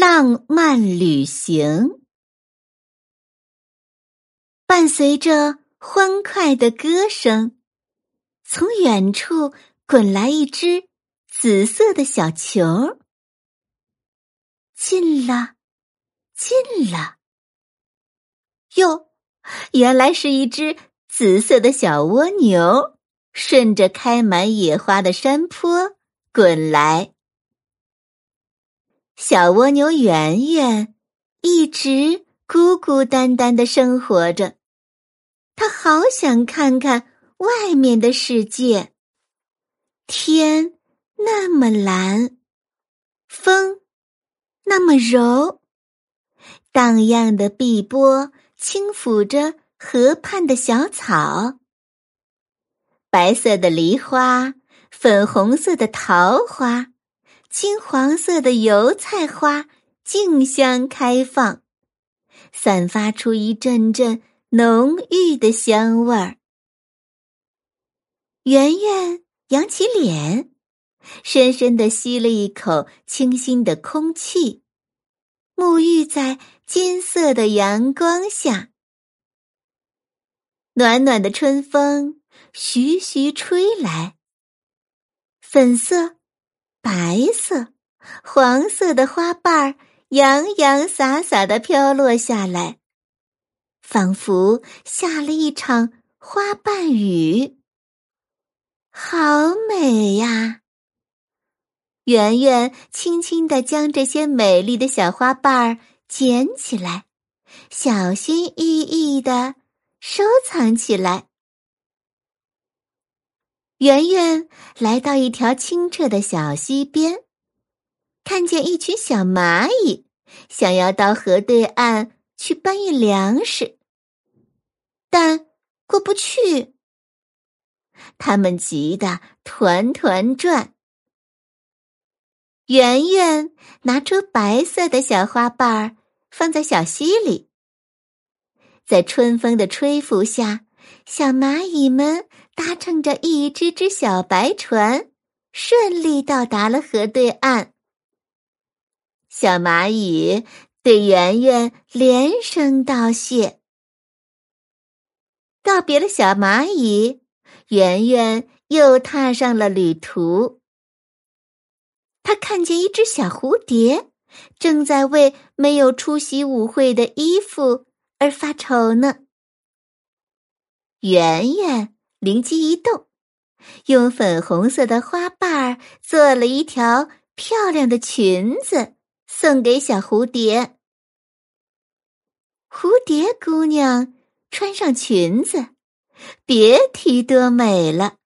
浪漫旅行，伴随着欢快的歌声，从远处滚来一只紫色的小球。近了，近了，哟，原来是一只紫色的小蜗牛，顺着开满野花的山坡滚来。小蜗牛圆圆一直孤孤单单的生活着，它好想看看外面的世界。天那么蓝，风那么柔，荡漾的碧波轻抚着河畔的小草，白色的梨花，粉红色的桃花。金黄色的油菜花竞相开放，散发出一阵阵浓郁的香味儿。圆圆扬起脸，深深的吸了一口清新的空气，沐浴在金色的阳光下。暖暖的春风徐徐吹来，粉色。白色、黄色的花瓣儿洋洋洒洒的飘落下来，仿佛下了一场花瓣雨。好美呀！圆圆轻轻的将这些美丽的小花瓣儿捡起来，小心翼翼的收藏起来。圆圆来到一条清澈的小溪边，看见一群小蚂蚁想要到河对岸去搬运粮食，但过不去。他们急得团团转。圆圆拿出白色的小花瓣儿，放在小溪里，在春风的吹拂下，小蚂蚁们。搭乘着一只只小白船，顺利到达了河对岸。小蚂蚁对圆圆连声道谢。告别了小蚂蚁，圆圆又踏上了旅途。他看见一只小蝴蝶，正在为没有出席舞会的衣服而发愁呢。圆圆。灵机一动，用粉红色的花瓣儿做了一条漂亮的裙子，送给小蝴蝶。蝴蝶姑娘穿上裙子，别提多美了。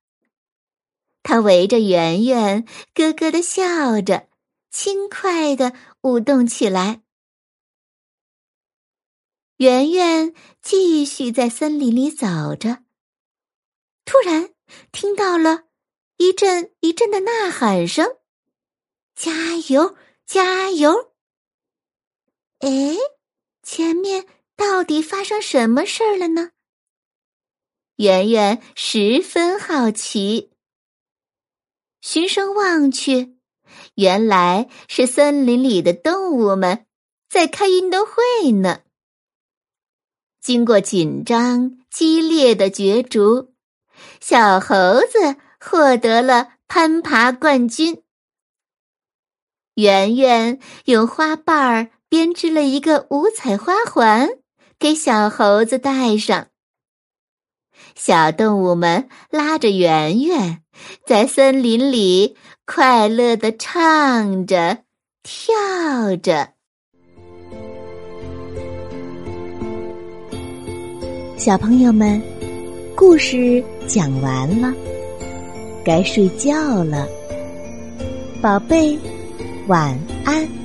她围着圆圆，咯咯的笑着，轻快的舞动起来。圆圆继续在森林里走着。突然听到了一阵一阵的呐喊声：“加油，加油！”哎，前面到底发生什么事儿了呢？圆圆十分好奇。循声望去，原来是森林里的动物们在开运动会呢。经过紧张激烈的角逐。小猴子获得了攀爬冠军。圆圆用花瓣儿编织了一个五彩花环，给小猴子戴上。小动物们拉着圆圆，在森林里快乐的唱着、跳着。小朋友们。故事讲完了，该睡觉了，宝贝，晚安。